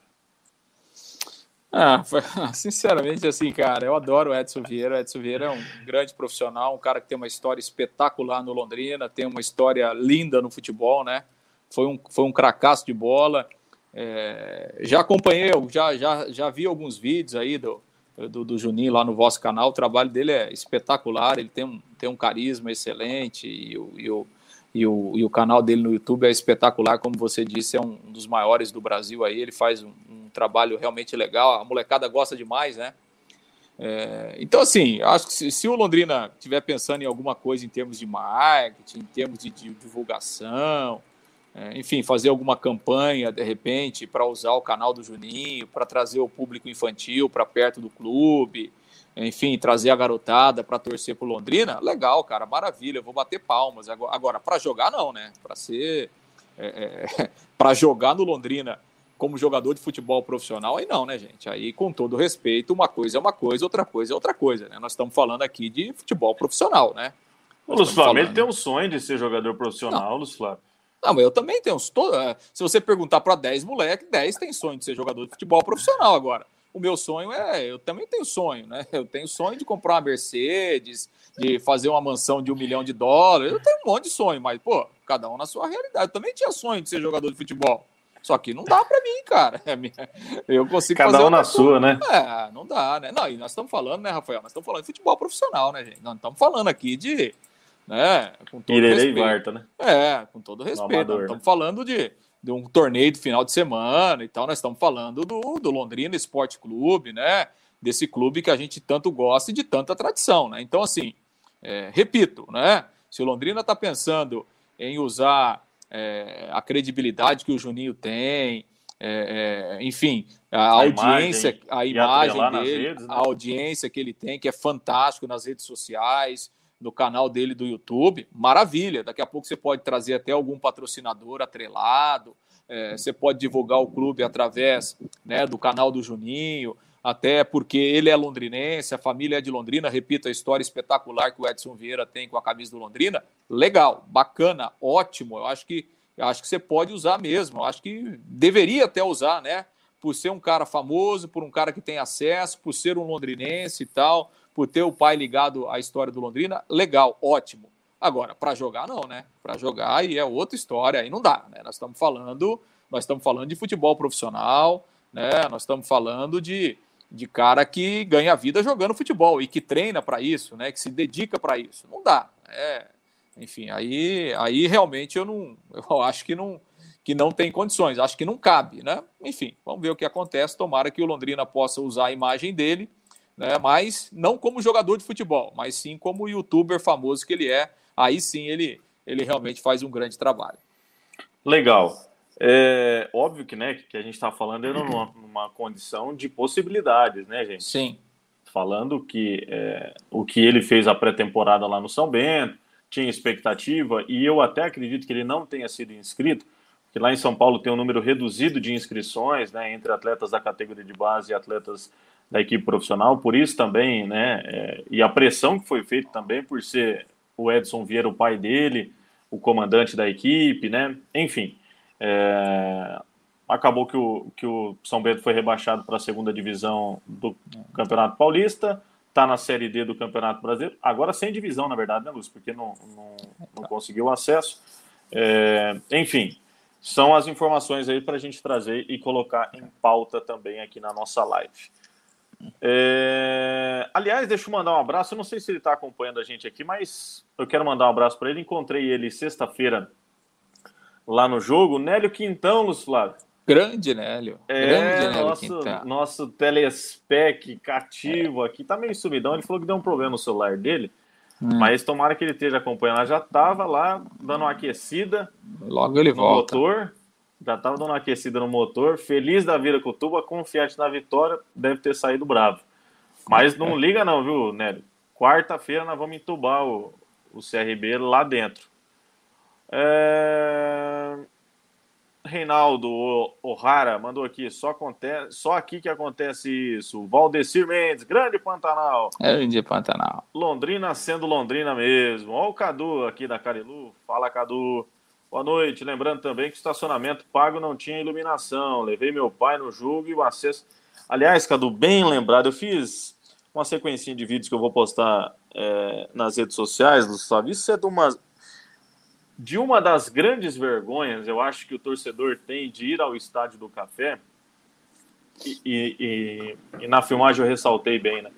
Ah, (laughs) sinceramente, assim, cara, eu adoro o Edson Vieira. O Edson Vieira é um grande profissional, um cara que tem uma história espetacular no Londrina, tem uma história linda no futebol, né? Foi um, foi um cracaço de bola. É, já acompanhei, já, já, já vi alguns vídeos aí do, do, do, Juninho lá no vosso canal. O trabalho dele é espetacular, ele tem um, tem um carisma excelente e, e o e o, e o canal dele no YouTube é espetacular, como você disse, é um, dos maiores do Brasil aí. Ele faz um, um trabalho realmente legal. A molecada gosta demais, né? É, então, assim, acho que se, se, o Londrina estiver pensando em alguma coisa em termos de marketing, em termos de, de divulgação, é, enfim, fazer alguma campanha de repente para usar o canal do Juninho, para trazer o público infantil para perto do clube, enfim, trazer a garotada para torcer pro Londrina, legal, cara, maravilha, eu vou bater palmas. Agora, para jogar, não, né? Para ser. É, é, (laughs) para jogar no Londrina como jogador de futebol profissional, aí não, né, gente? Aí, com todo respeito, uma coisa é uma coisa, outra coisa é outra coisa, né? Nós estamos falando aqui de futebol profissional, né? o Lúcio Flávio falando... tem um sonho de ser jogador profissional, Lúcio Flávio. Não, mas eu também tenho. É, se você perguntar para 10 moleques, 10 tem sonho de ser jogador de futebol profissional agora o meu sonho é, eu também tenho sonho, né? Eu tenho sonho de comprar uma Mercedes, de fazer uma mansão de um milhão de dólares. Eu tenho um monte de sonho, mas, pô, cada um na sua realidade. Eu também tinha sonho de ser jogador de futebol. Só que não dá para mim, cara. É eu consigo Cada fazer um na sua, né? É, não dá, né? Não, e nós estamos falando, né, Rafael? Nós estamos falando de futebol profissional, né, gente? Nós estamos falando aqui de. Né, com todo Irerei respeito. Varta, né? É, com todo respeito. Nós estamos né? falando de de um torneio do final de semana e tal. Nós estamos falando do, do Londrina Esporte Clube, né? Desse clube que a gente tanto gosta e de tanta tradição, né? Então, assim, é, repito, né? Se o Londrina está pensando em usar é, a credibilidade que o Juninho tem, é, é enfim, a, a audiência, imagem, a imagem dele, redes, né? a audiência que ele tem, que é fantástico nas redes sociais, no canal dele do YouTube, maravilha. Daqui a pouco você pode trazer até algum patrocinador atrelado, é, você pode divulgar o clube através né, do canal do Juninho, até porque ele é londrinense, a família é de Londrina, repito a história espetacular que o Edson Vieira tem com a camisa do Londrina. Legal, bacana, ótimo. Eu acho que eu acho que você pode usar mesmo. Eu acho que deveria até usar, né? Por ser um cara famoso, por um cara que tem acesso, por ser um londrinense e tal por ter o pai ligado à história do Londrina, legal, ótimo. Agora, para jogar não, né? Para jogar aí é outra história, aí não dá, né? Nós estamos falando, nós estamos falando de futebol profissional, né? Nós estamos falando de, de cara que ganha vida jogando futebol e que treina para isso, né? Que se dedica para isso. Não dá. É, enfim, aí, aí realmente eu não, eu (laughs) acho que não, que não tem condições, acho que não cabe, né? Enfim, vamos ver o que acontece. Tomara que o Londrina possa usar a imagem dele né? mas não como jogador de futebol, mas sim como youtuber famoso que ele é. Aí sim ele, ele realmente faz um grande trabalho. Legal. É óbvio que, né, que a gente está falando é numa, (clears throat) numa, condição de possibilidades, né, gente? Sim. Falando que é, o que ele fez a pré-temporada lá no São Bento, tinha expectativa, e eu até acredito que ele não tenha sido inscrito, porque lá em São Paulo tem um número reduzido de inscrições, né, entre atletas da categoria de base e atletas da equipe profissional, por isso também, né, é, e a pressão que foi feita também por ser o Edson Vieira o pai dele, o comandante da equipe, né, enfim, é, acabou que o, que o São Bento foi rebaixado para a segunda divisão do Campeonato Paulista, está na Série D do Campeonato Brasileiro, agora sem divisão, na verdade, né, Lúcio, porque não, não, não conseguiu acesso, é, enfim, são as informações aí para a gente trazer e colocar em pauta também aqui na nossa live. É... Aliás, deixa eu mandar um abraço. Eu não sei se ele está acompanhando a gente aqui, mas eu quero mandar um abraço para ele. Encontrei ele sexta-feira lá no jogo. Nélio Quintão, Lúcio Flávio. Grande Nélio. É, Grande Nélio nosso, nosso telespec cativo é. aqui tá meio sumidão. Ele falou que deu um problema no celular dele. Hum. Mas tomara que ele esteja acompanhando. Já tava lá dando uma aquecida. Logo ele volta. Motor. Já tava dando uma aquecida no motor. Feliz da vida com o Tuba, confiante na vitória. Deve ter saído bravo. Mas não (laughs) liga, não, viu, Nélio? Quarta-feira nós vamos entubar o, o CRB lá dentro. É... Reinaldo O'Hara mandou aqui, só, acontece, só aqui que acontece isso. Valdecir Mendes, grande Pantanal. Grande Pantanal. Londrina sendo Londrina mesmo. Olha o Cadu aqui da Carilu. Fala, Cadu. Boa noite. Lembrando também que o estacionamento pago não tinha iluminação. Levei meu pai no jogo e o acesso. Aliás, Cadu, bem lembrado, eu fiz uma sequência de vídeos que eu vou postar é, nas redes sociais, Gustavo. Isso é de uma de uma das grandes vergonhas, eu acho que o torcedor tem de ir ao estádio do café, e, e, e, na filmagem eu ressaltei bem, né?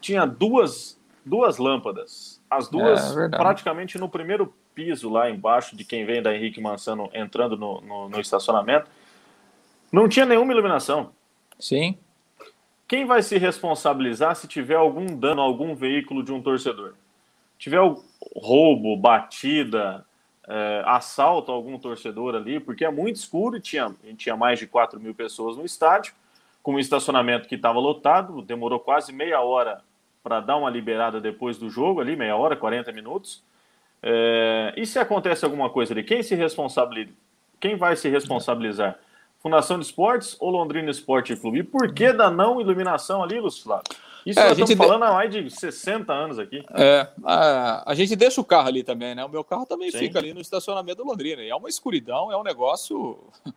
Tinha duas, duas lâmpadas, as duas é, praticamente no primeiro piso lá embaixo de quem vem da Henrique Mansano entrando no, no, no estacionamento. Não tinha nenhuma iluminação. Sim. Quem vai se responsabilizar se tiver algum dano a algum veículo de um torcedor? Tiver roubo, batida, é, assalto a algum torcedor ali, porque é muito escuro e tinha, tinha mais de 4 mil pessoas no estádio, com um estacionamento que estava lotado, demorou quase meia hora para dar uma liberada depois do jogo ali, meia hora, 40 minutos. É, e se acontece alguma coisa ali, quem se responsabiliza? Quem vai se responsabilizar? Fundação de Esportes ou Londrina Esporte Clube? E por que da não iluminação ali, Lúcio Flávio? Isso é, nós estamos falando há mais de 60 anos aqui. É, a, a, gente deixa o carro ali também, né? O meu carro também Sim. fica ali no estacionamento do Londrina. E é uma escuridão, é um negócio. (laughs)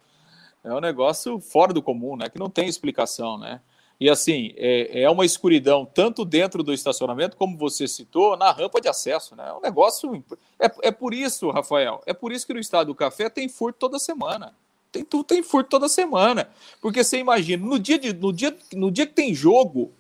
É um negócio fora do comum, né? Que não tem explicação, né? E assim, é, é uma escuridão tanto dentro do estacionamento, como você citou, na rampa de acesso, né? É um negócio. É, é por isso, Rafael, é por isso que no estado do café tem furto toda semana. Tem, tem furto toda semana. Porque você imagina, no dia, de, no, dia, no dia que tem jogo,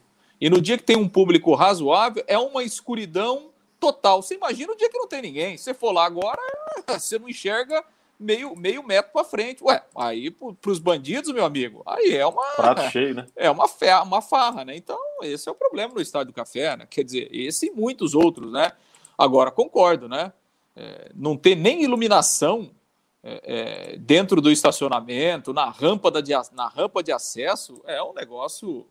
e no dia que tem um público razoável, é uma escuridão total. Você imagina o dia que não tem ninguém. Você for lá agora, (laughs) você não enxerga meio, meio metro para frente. Ué, aí para os bandidos, meu amigo, aí é uma. Prato cheio, né? É uma, fe, uma farra, né? Então, esse é o problema no Estádio do Café, né? Quer dizer, esse e muitos outros, né? Agora, concordo, né? É, não ter nem iluminação é, é, dentro do estacionamento, na rampa, da, na rampa de acesso, é um negócio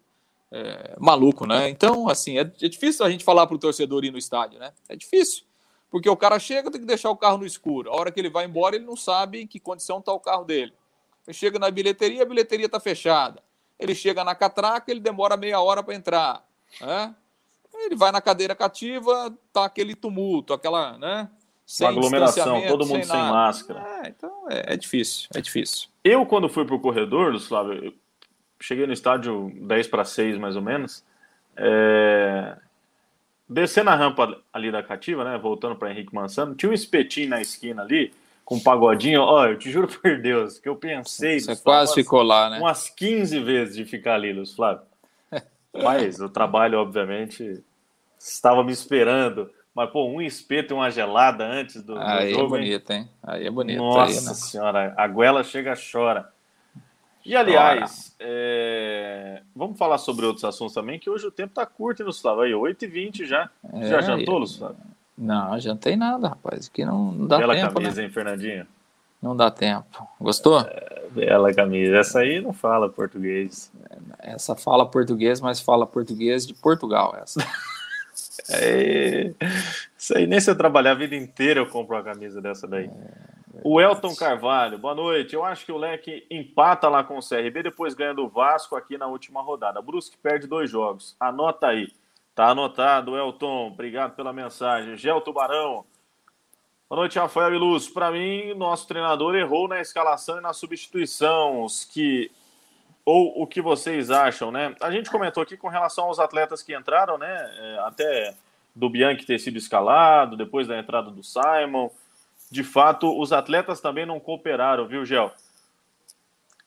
é, maluco, né? Então, assim, é, é difícil a gente falar para o torcedor ir no estádio, né? É difícil. Porque o cara chega, tem que deixar o carro no escuro. A hora que ele vai embora, ele não sabe em que condição está o carro dele. Ele chega na bilheteria, a bilheteria está fechada. Ele chega na catraca, ele demora meia hora para entrar. Né? Ele vai na cadeira cativa, tá aquele tumulto, aquela, né? Sem Uma aglomeração, todo mundo sem, sem máscara. É, então é, é, difícil, é difícil. Eu, quando fui para o corredor, Flávio, cheguei no estádio 10 para 6, mais ou menos. É... Descendo a rampa ali da cativa, né? Voltando para Henrique Mansano, tinha um espetinho na esquina ali, com um pagodinho. Ó, eu te juro (laughs) por Deus, que eu pensei. Você quase ficou lá, né? Umas 15 vezes de ficar ali, Luiz Flávio. (laughs) Mas o trabalho, obviamente, estava me esperando. Mas, pô, um espeto e uma gelada antes do, Aí do é jogo. Aí é bonito, hein? Aí é bonito. Nossa aí, né? senhora, a goela chega chora. E aliás, é... vamos falar sobre outros assuntos também, que hoje o tempo tá curto, Gustavo. Aí, 8h20 já. É, já jantou, Gustavo? Não, jantei nada, rapaz. Que não, não dá bela tempo. Bela camisa, né? hein, Fernandinho? Não dá tempo. Gostou? É, bela camisa. Essa aí não fala português. Essa fala português, mas fala português de Portugal. Essa. (laughs) é... Isso aí, nem se eu trabalhar a vida inteira eu compro uma camisa dessa daí. É... O Elton Carvalho, boa noite. Eu acho que o Leque empata lá com o CRB, depois ganha do Vasco aqui na última rodada. Brusque perde dois jogos. Anota aí. Tá anotado, Elton. Obrigado pela mensagem. Gel Tubarão. Boa noite, Rafael Luz. Para mim, nosso treinador errou na escalação e na substituição. Os que ou o que vocês acham, né? A gente comentou aqui com relação aos atletas que entraram, né? É, até do Bianchi ter sido escalado, depois da entrada do Simon de fato, os atletas também não cooperaram, viu, Gel?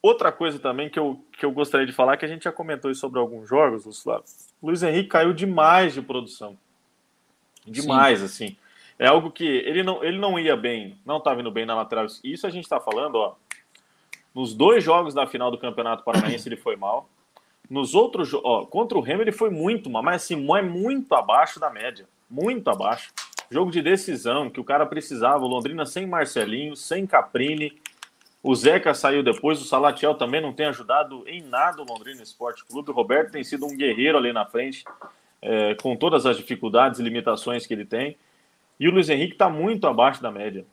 Outra coisa também que eu, que eu gostaria de falar, que a gente já comentou sobre alguns jogos, Luciano. Luiz Henrique caiu demais de produção. Demais, Sim. assim. É algo que ele não, ele não ia bem, não estava indo bem na lateral. Isso a gente está falando, ó. Nos dois jogos da final do Campeonato Paranaense ele foi mal. Nos outros, ó, contra o Remo ele foi muito mal, mas assim, é muito abaixo da média. Muito abaixo. Jogo de decisão, que o cara precisava. O Londrina sem Marcelinho, sem Caprini. O Zeca saiu depois, o Salatiel também não tem ajudado em nada o Londrina Esporte Clube. O Roberto tem sido um guerreiro ali na frente, é, com todas as dificuldades e limitações que ele tem. E o Luiz Henrique está muito abaixo da média.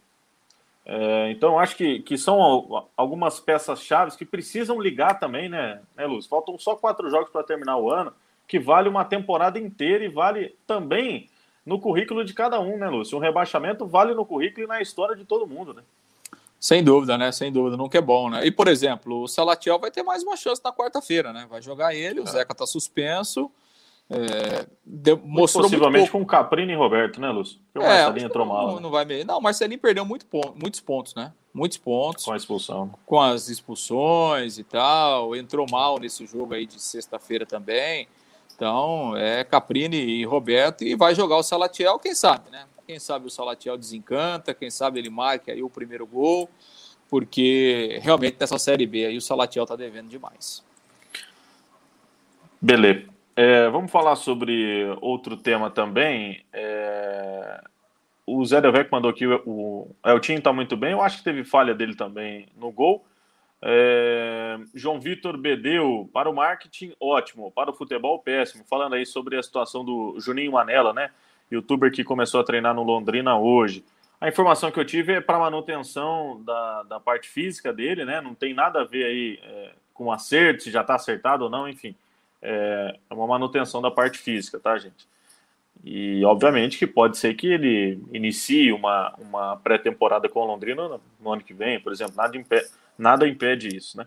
É, então, acho que, que são algumas peças-chave que precisam ligar também, né, né, Luz? Faltam só quatro jogos para terminar o ano, que vale uma temporada inteira e vale também no currículo de cada um, né, Lúcio? Um rebaixamento vale no currículo e na história de todo mundo, né? Sem dúvida, né? Sem dúvida, nunca é bom, né? E, por exemplo, o Salatiel vai ter mais uma chance na quarta-feira, né? Vai jogar ele, o é. Zeca tá suspenso. É, mostrou Possivelmente com Caprini e Roberto, né, Lúcio? Porque o é, Marcelinho entrou mal. Não, né? não vai meio. Não, o Marcelinho perdeu muito ponto, muitos pontos, né? Muitos pontos. Com a expulsão. Com as expulsões e tal. Entrou mal nesse jogo aí de sexta-feira também. Então, é Caprini e Roberto. E vai jogar o Salatiel, quem sabe, né? Quem sabe o Salatiel desencanta, quem sabe ele marque aí o primeiro gol. Porque realmente nessa Série B aí o Salatiel tá devendo demais. Beleza. É, vamos falar sobre outro tema também. É, o Zé Delvec mandou aqui, o Eltinho está muito bem, eu acho que teve falha dele também no gol. É, João Vitor Bedeu, para o marketing, ótimo, para o futebol, péssimo. Falando aí sobre a situação do Juninho Manela, né? Youtuber que começou a treinar no Londrina hoje. A informação que eu tive é para manutenção da, da parte física dele, né? Não tem nada a ver aí é, com acerto, se já está acertado ou não, enfim é, é uma manutenção da parte física, tá, gente? E obviamente que pode ser que ele inicie uma, uma pré-temporada com o Londrina no, no, ano que vem, por exemplo, nada, impede, nada impede isso, né?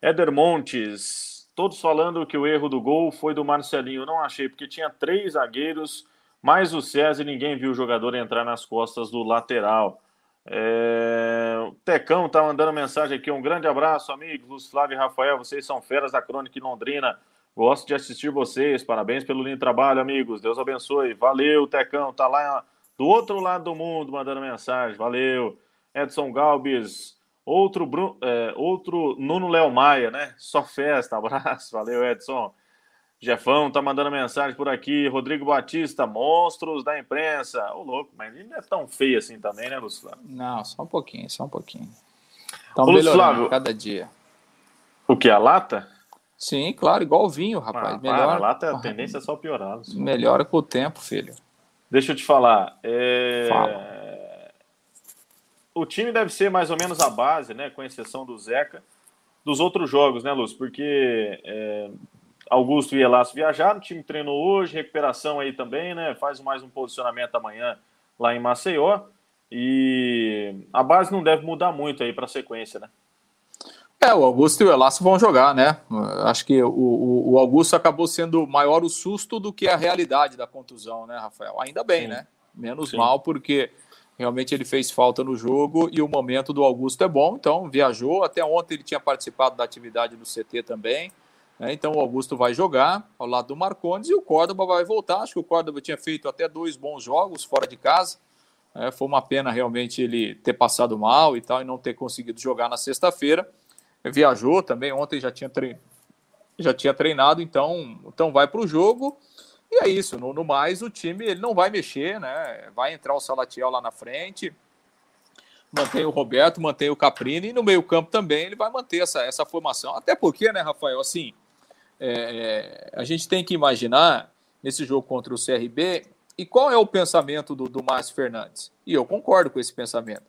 Éder Montes, todos falando que o erro do gol foi do Marcelinho. Não achei, porque tinha três zagueiros, mais o César e ninguém viu o jogador entrar nas costas do lateral. É... O Tecão tá mandando mensagem aqui. Um grande abraço, amigos. Luz Flávio e Rafael, vocês são feras da Crônica em Londrina. Gosto de assistir vocês. Parabéns pelo lindo trabalho, amigos. Deus abençoe. Valeu, Tecão. Tá lá do outro lado do mundo mandando mensagem. Valeu. Edson Galbis. Outro, Bruno, é, outro Nuno Léo Maia, né? Só festa. (laughs) Abraço. Valeu, Edson. Jefão tá mandando mensagem por aqui. Rodrigo Batista, monstros da imprensa. Ô, louco, mas ele não é tão feio assim também, né, Lúcio Flávio? Não, só um pouquinho, só um pouquinho. Estão melhorando Flávio, cada dia. O que? A lata? Sim, claro, igual o vinho, rapaz. Ah, Melhor... lá a (laughs) tendência é só piorar. Melhora com o tempo, filho. Deixa eu te falar. É... Fala. O time deve ser mais ou menos a base, né? Com exceção do Zeca, dos outros jogos, né, Luz? Porque é... Augusto e Elácio viajaram, o time treinou hoje, recuperação aí também, né? Faz mais um posicionamento amanhã lá em Maceió. E a base não deve mudar muito aí para a sequência, né? É, o Augusto e o Elácio vão jogar, né? Acho que o, o, o, Augusto acabou sendo maior o susto do que a realidade da contusão, né, Rafael? Ainda bem, Sim. né? Menos Sim. mal, porque realmente ele fez falta no jogo e o momento do Augusto é bom, então viajou. Até ontem ele tinha participado da atividade do CT também. Né? Então o Augusto vai jogar ao lado do Marcondes e o Córdoba vai voltar. Acho que o Córdoba tinha feito até dois bons jogos fora de casa. É, foi uma pena realmente ele ter passado mal e tal e não ter conseguido jogar na sexta-feira viajou também, ontem já tinha, tre... já tinha treinado, então, então vai para o jogo. E é isso, no, no, mais o time ele não vai mexer, né? Vai entrar o Salatiel lá na frente, mantém o Roberto, mantém o Caprini, e no meio-campo também ele vai manter essa, essa formação. Até porque, né, Rafael, assim, é, a gente tem que imaginar nesse jogo contra o CRB e qual é o pensamento do, do Márcio Fernandes. E eu concordo com esse pensamento.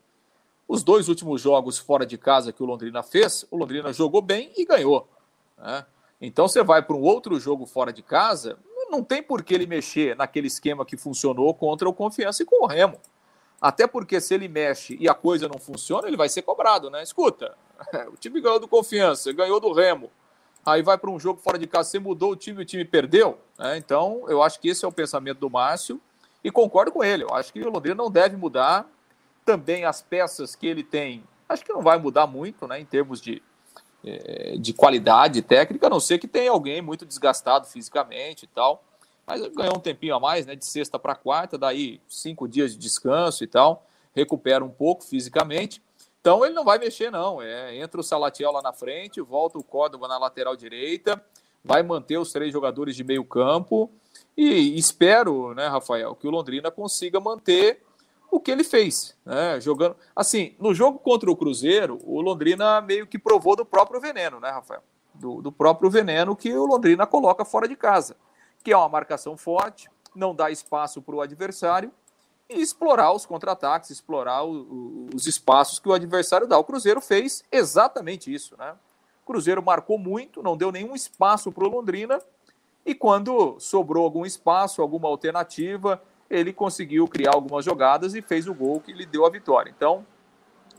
Os dois últimos jogos fora de casa que o Londrina fez, o Londrina jogou bem e ganhou. Né? Então você vai para um outro jogo fora de casa, não tem por que ele mexer naquele esquema que funcionou contra o Confiança e com o Remo. Até porque se ele mexe e a coisa não funciona, ele vai ser cobrado, né? Escuta, (laughs) o time ganhou do Confiança, ganhou do Remo. Aí vai para um jogo fora de casa, você mudou o time e o time perdeu. Né? Então, eu acho que esse é o pensamento do Márcio e concordo com ele. Eu acho que o Londrina não deve mudar também as peças que ele tem, acho que não vai mudar muito, né, em termos de, de qualidade técnica, a não ser que tenha alguém muito desgastado fisicamente e tal. Mas ganhou um tempinho a mais, né, de sexta para quarta, daí cinco dias de descanso e tal, recupera um pouco fisicamente. Então ele não vai mexer, não. É, entra o Salatiel lá na frente, volta o Córdoba na lateral direita, vai manter os três jogadores de meio campo. E espero, né, Rafael, que o Londrina consiga manter o que ele fez, né? Jogando. Assim, no jogo contra o Cruzeiro, o Londrina meio que provou do próprio veneno, né, Rafael? Do, do próprio veneno que o Londrina coloca fora de casa, que é uma marcação forte, não dá espaço para o adversário e explorar os contra-ataques, explorar o, o, os espaços que o adversário dá. O Cruzeiro fez exatamente isso, né? O Cruzeiro marcou muito, não deu nenhum espaço para o Londrina e quando sobrou algum espaço, alguma alternativa, ele conseguiu criar algumas jogadas e fez o gol que lhe deu a vitória. Então,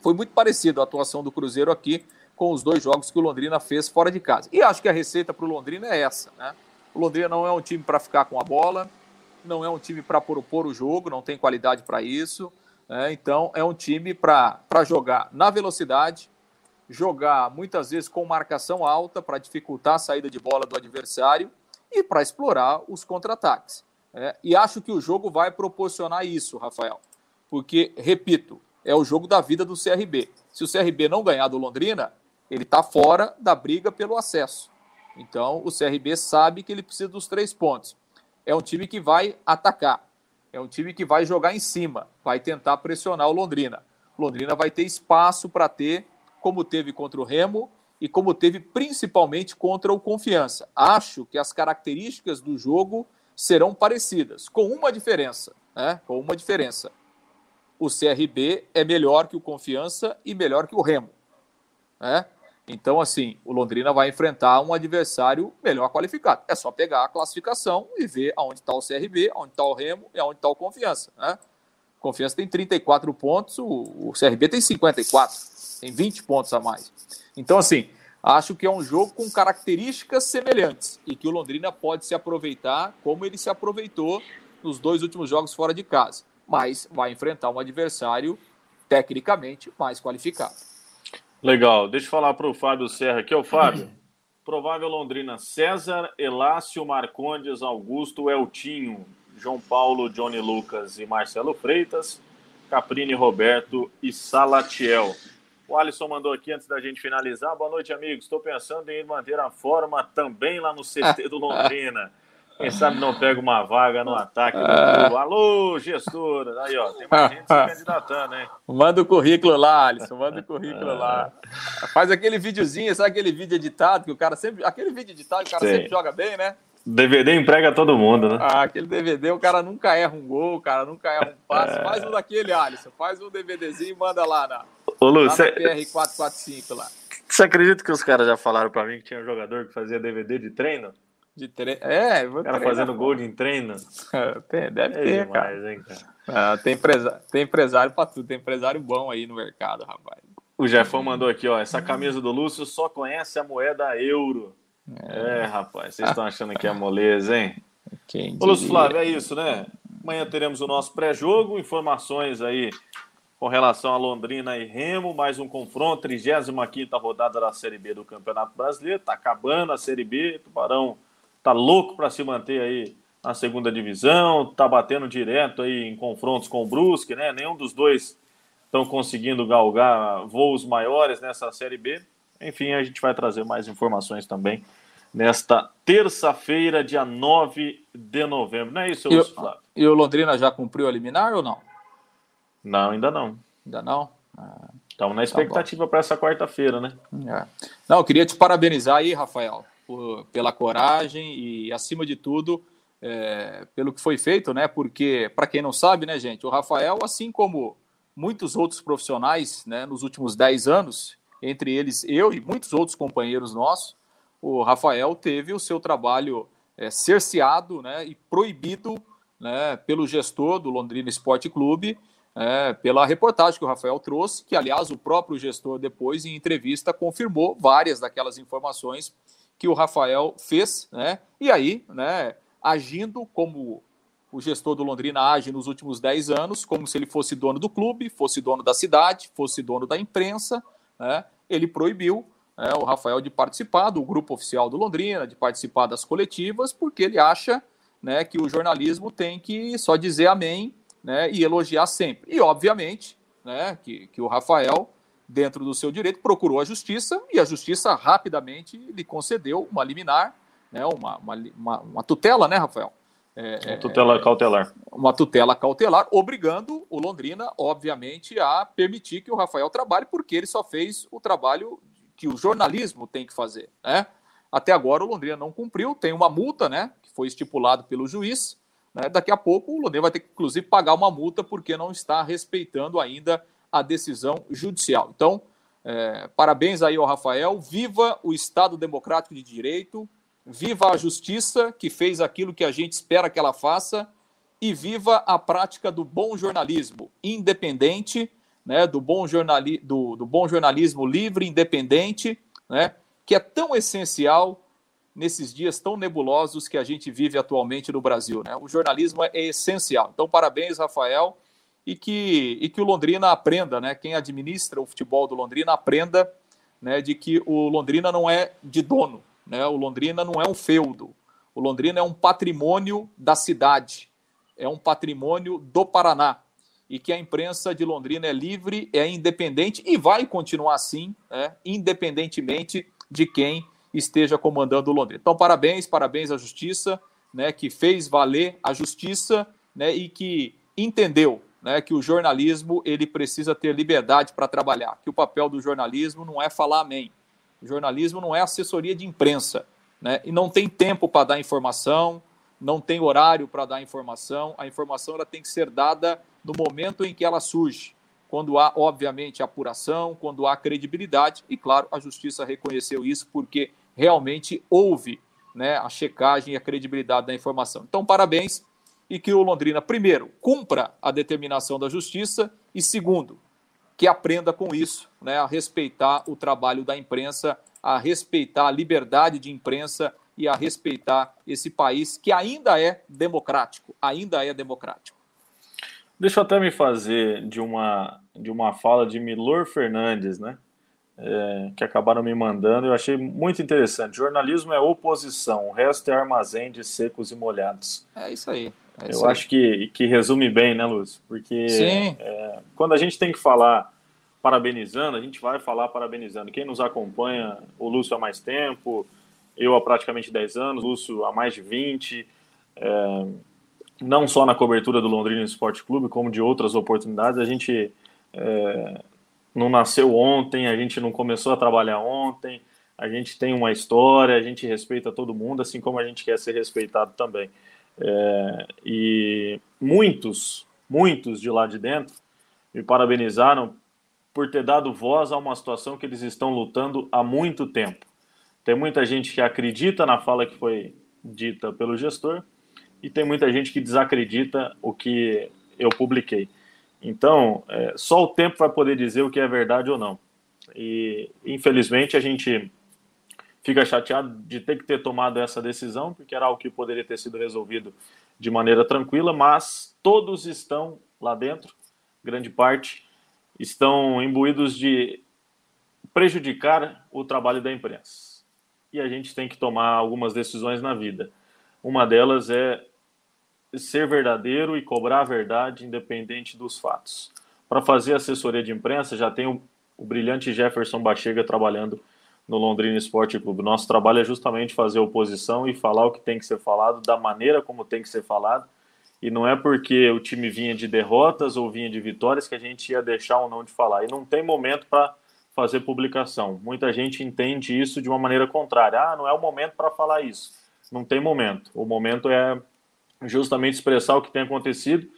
foi muito parecido a atuação do Cruzeiro aqui com os dois jogos que o Londrina fez fora de casa. E acho que a receita para o Londrina é essa, né? O Londrina não é um time para ficar com a bola, não é um time para propor o jogo, não tem qualidade para isso. Né? Então, é um time para jogar na velocidade, jogar muitas vezes com marcação alta para dificultar a saída de bola do adversário e para explorar os contra-ataques. É, e acho que o jogo vai proporcionar isso, Rafael. Porque, repito, é o jogo da vida do CRB. Se o CRB não ganhar do Londrina, ele está fora da briga pelo acesso. Então, o CRB sabe que ele precisa dos três pontos. É um time que vai atacar. É um time que vai jogar em cima, vai tentar pressionar o Londrina. O Londrina vai ter espaço para ter, como teve contra o Remo e como teve principalmente contra o Confiança. Acho que as características do jogo serão parecidas, com uma diferença, né? Com uma diferença. O CRB é melhor que o Confiança e melhor que o Remo, né? Então, assim, o Londrina vai enfrentar um adversário melhor qualificado. É só pegar a classificação e ver aonde está o CRB, aonde está o Remo e aonde está o Confiança, né? Confiança tem 34 pontos, o, o CRB tem 54, tem 20 pontos a mais. Então, assim, Acho que é um jogo com características semelhantes e que o Londrina pode se aproveitar como ele se aproveitou nos dois últimos jogos fora de casa, mas vai enfrentar um adversário tecnicamente mais qualificado. Legal, deixa eu falar para o Fábio Serra aqui, o Fábio. Provável Londrina: César, Elácio, Marcondes, Augusto, Eltinho, João Paulo, Johnny Lucas e Marcelo Freitas, Caprini, Roberto e Salatiel. O Alisson mandou aqui antes da gente finalizar. Boa noite, amigos. Estou pensando em manter a forma também lá no CT do (laughs) Londrina. Quem sabe não pega uma vaga no ataque do clube. Alô, gestora. Aí, ó, tem mais gente se candidatando, hein? Manda o currículo lá, Alisson. Manda o currículo lá. Faz aquele videozinho, sabe aquele vídeo editado que o cara sempre. Aquele vídeo editado que o cara Sim. sempre joga bem, né? DVD emprega todo mundo, né? Ah, aquele DVD, o cara nunca erra um gol, o cara nunca erra um passe. É... Faz um daquele, Alisson. Faz um DVDzinho e manda lá na, Ô, Lu, lá cê... PR445 lá. Você acredita que os caras já falaram pra mim que tinha um jogador que fazia DVD de treino? De treino? É, vou O cara fazendo gol de treino? (laughs) tem, deve é ter, demais, cara. Hein, cara? Ah, tem, empresa... tem empresário pra tudo, tem empresário bom aí no mercado, rapaz. O Jefão mandou aqui, ó. Essa camisa do Lúcio só conhece a moeda euro. É, é rapaz, vocês estão achando que é moleza, hein? Quem Ô, Lúcio Flávio, é isso, né? Amanhã teremos o nosso pré-jogo, informações aí com relação a Londrina e Remo, mais um confronto, 35 rodada da Série B do Campeonato Brasileiro, tá acabando a Série B, Tubarão tá louco para se manter aí na segunda divisão, tá batendo direto aí em confrontos com o Brusque, né? Nenhum dos dois estão conseguindo galgar voos maiores nessa Série B. Enfim, a gente vai trazer mais informações também nesta terça-feira, dia 9 de novembro. Não é isso, Lúcio Flávio? E o Londrina já cumpriu a liminar ou não? Não, ainda não. Ainda não? Ah, Estamos na tá expectativa tá para essa quarta-feira, né? É. Não, eu queria te parabenizar aí, Rafael, por, pela coragem e, acima de tudo, é, pelo que foi feito, né? Porque, para quem não sabe, né, gente, o Rafael, assim como muitos outros profissionais, né, nos últimos 10 anos, entre eles eu e muitos outros companheiros nossos, o Rafael teve o seu trabalho é, cerceado né, e proibido né, pelo gestor do Londrina Esporte Clube, é, pela reportagem que o Rafael trouxe, que, aliás, o próprio gestor, depois, em entrevista, confirmou várias daquelas informações que o Rafael fez, né? E aí, né, agindo como o gestor do Londrina age nos últimos 10 anos, como se ele fosse dono do clube, fosse dono da cidade, fosse dono da imprensa, né? Ele proibiu né, o Rafael de participar do grupo oficial do Londrina, de participar das coletivas, porque ele acha né, que o jornalismo tem que só dizer amém né, e elogiar sempre. E, obviamente, né, que, que o Rafael dentro do seu direito, procurou a justiça e a justiça rapidamente lhe concedeu uma liminar, né, uma, uma, uma, uma tutela, né, Rafael? É, uma tutela cautelar. Uma tutela cautelar, obrigando o Londrina, obviamente, a permitir que o Rafael trabalhe, porque ele só fez o trabalho que o jornalismo tem que fazer. Né? Até agora o Londrina não cumpriu, tem uma multa, né? Que foi estipulado pelo juiz. Né? Daqui a pouco o Londrina vai ter que, inclusive, pagar uma multa porque não está respeitando ainda a decisão judicial. Então, é, parabéns aí ao Rafael. Viva o Estado Democrático de Direito, viva a justiça que fez aquilo que a gente espera que ela faça e viva a prática do bom jornalismo independente, né, do, bom jornali do, do bom jornalismo livre, independente, né, que é tão essencial nesses dias tão nebulosos que a gente vive atualmente no Brasil. Né? O jornalismo é essencial. Então, parabéns, Rafael e que, e que o Londrina aprenda, né? Quem administra o futebol do Londrina aprenda né, de que o Londrina não é de dono, né? O Londrina não é um feudo. O Londrina é um patrimônio da cidade, é um patrimônio do Paraná. E que a imprensa de Londrina é livre, é independente e vai continuar assim, né, independentemente de quem esteja comandando o Londrina. Então, parabéns, parabéns à Justiça, né, que fez valer a justiça né, e que entendeu né, que o jornalismo ele precisa ter liberdade para trabalhar, que o papel do jornalismo não é falar amém. O jornalismo não é assessoria de imprensa, né, e não tem tempo para dar informação, não tem horário para dar informação. A informação ela tem que ser dada no momento em que ela surge, quando há, obviamente, apuração, quando há credibilidade, e claro, a justiça reconheceu isso porque realmente houve né, a checagem e a credibilidade da informação. Então, parabéns e que o Londrina, primeiro, cumpra a determinação da justiça e, segundo, que aprenda com isso, né, a respeitar o trabalho da imprensa, a respeitar a liberdade de imprensa e a respeitar esse país que ainda é democrático, ainda é democrático. Deixa eu até me fazer de uma, de uma fala de Milor Fernandes, né? É, que acabaram me mandando, eu achei muito interessante. Jornalismo é oposição, o resto é armazém de secos e molhados. É isso aí. É eu acho que, que resume bem, né, Lúcio? Porque é, quando a gente tem que falar parabenizando, a gente vai falar parabenizando. Quem nos acompanha, o Lúcio há mais tempo, eu há praticamente 10 anos, o Lúcio há mais de 20, é, não só na cobertura do Londrina Esporte Clube, como de outras oportunidades. A gente é, não nasceu ontem, a gente não começou a trabalhar ontem, a gente tem uma história, a gente respeita todo mundo, assim como a gente quer ser respeitado também. É, e muitos, muitos de lá de dentro me parabenizaram por ter dado voz a uma situação que eles estão lutando há muito tempo. Tem muita gente que acredita na fala que foi dita pelo gestor e tem muita gente que desacredita o que eu publiquei. Então, é, só o tempo vai poder dizer o que é verdade ou não. E, infelizmente, a gente fica chateado de ter que ter tomado essa decisão, porque era algo que poderia ter sido resolvido de maneira tranquila, mas todos estão lá dentro, grande parte, estão imbuídos de prejudicar o trabalho da imprensa. E a gente tem que tomar algumas decisões na vida. Uma delas é ser verdadeiro e cobrar a verdade independente dos fatos. Para fazer assessoria de imprensa, já tem o, o brilhante Jefferson Bachega trabalhando no Londrina Esporte Clube. Nosso trabalho é justamente fazer oposição e falar o que tem que ser falado, da maneira como tem que ser falado. E não é porque o time vinha de derrotas ou vinha de vitórias que a gente ia deixar ou não de falar. E não tem momento para fazer publicação. Muita gente entende isso de uma maneira contrária. Ah, não é o momento para falar isso. Não tem momento. O momento é justamente expressar o que tem acontecido.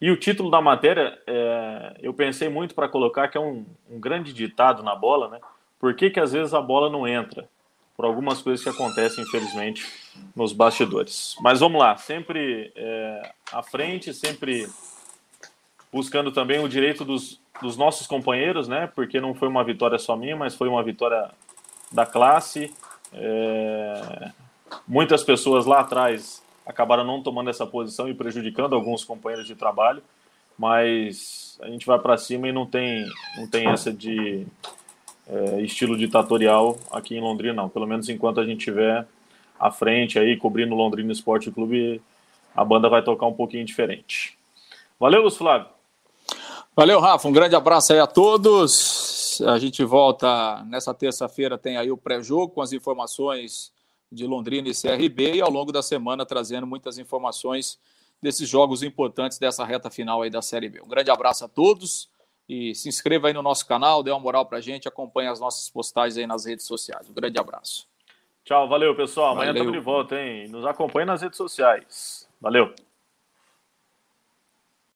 E o título da matéria, é, eu pensei muito para colocar, que é um, um grande ditado na bola, né? Por que, que às vezes a bola não entra? Por algumas coisas que acontecem, infelizmente, nos bastidores. Mas vamos lá, sempre é, à frente, sempre buscando também o direito dos, dos nossos companheiros, né? Porque não foi uma vitória só minha, mas foi uma vitória da classe. É, muitas pessoas lá atrás acabaram não tomando essa posição e prejudicando alguns companheiros de trabalho, mas a gente vai para cima e não tem, não tem essa de é, estilo ditatorial aqui em Londrina, não. Pelo menos enquanto a gente tiver à frente aí, cobrindo o Londrina Esporte Clube, a banda vai tocar um pouquinho diferente. Valeu, Lúcio Flávio. Valeu, Rafa. Um grande abraço aí a todos. A gente volta nessa terça-feira, tem aí o pré-jogo com as informações de Londrina e CRB e ao longo da semana trazendo muitas informações desses jogos importantes dessa reta final aí da Série B. Um grande abraço a todos e se inscreva aí no nosso canal, dê uma moral pra gente, acompanhe as nossas postagens aí nas redes sociais. Um grande abraço. Tchau, valeu pessoal. Amanhã estamos de volta, hein? Nos acompanhe nas redes sociais. Valeu.